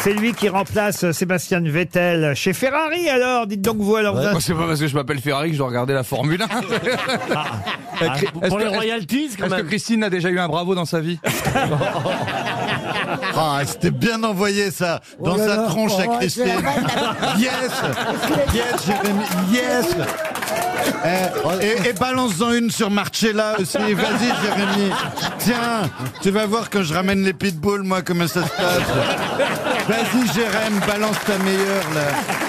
C'est lui qui remplace Sébastien Vettel chez Ferrari, alors Dites donc vous, alors. vous- Moi, c'est pas parce que je m'appelle Ferrari que je dois regarder la Formule 1. Euh, Est-ce Pour que- les est-ce- royalties, quand Est-ce que même. Christine a déjà eu un bravo dans sa vie Ah, c'était bien envoyé ça dans Oh là sa tronche Oh, à c'est Christine. Yes, yes, Jérémy, yes. Eh, et, et balance-en une sur Marcella aussi. Vas-y, Jérémy. Tiens, tu vas voir quand je ramène les pitbulls, moi, comment ça se passe. Vas-y, Jérémy, balance ta meilleure là.